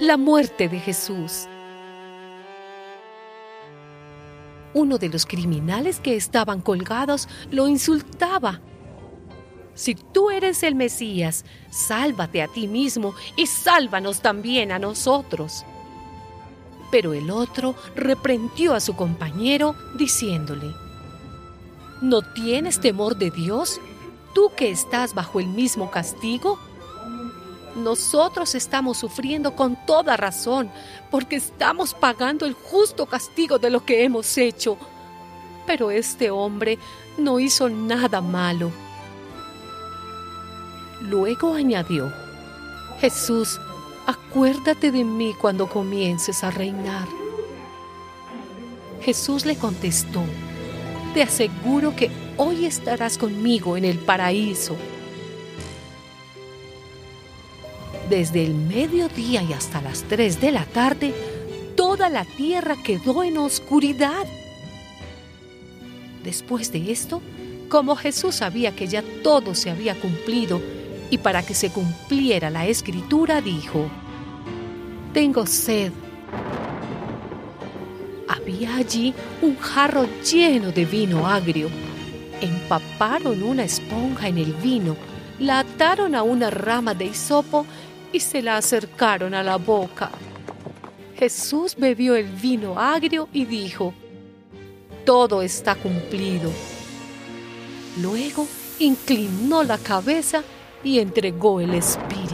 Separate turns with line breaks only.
la muerte de Jesús. Uno de los criminales que estaban colgados lo insultaba. Si tú eres el Mesías, sálvate a ti mismo y sálvanos también a nosotros. Pero el otro reprendió a su compañero diciéndole, ¿No tienes temor de Dios? ¿Tú que estás bajo el mismo castigo? Nosotros estamos sufriendo con toda razón porque estamos pagando el justo castigo de lo que hemos hecho. Pero este hombre no hizo nada malo. Luego añadió, Jesús, acuérdate de mí cuando comiences a reinar. Jesús le contestó, te aseguro que hoy estarás conmigo en el paraíso. Desde el mediodía y hasta las 3 de la tarde, toda la tierra quedó en oscuridad. Después de esto, como Jesús sabía que ya todo se había cumplido y para que se cumpliera la escritura, dijo, Tengo sed. Había allí un jarro lleno de vino agrio. Empaparon una esponja en el vino, la ataron a una rama de hisopo y se la acercaron a la boca. Jesús bebió el vino agrio y dijo, Todo está cumplido. Luego inclinó la cabeza y entregó el espíritu.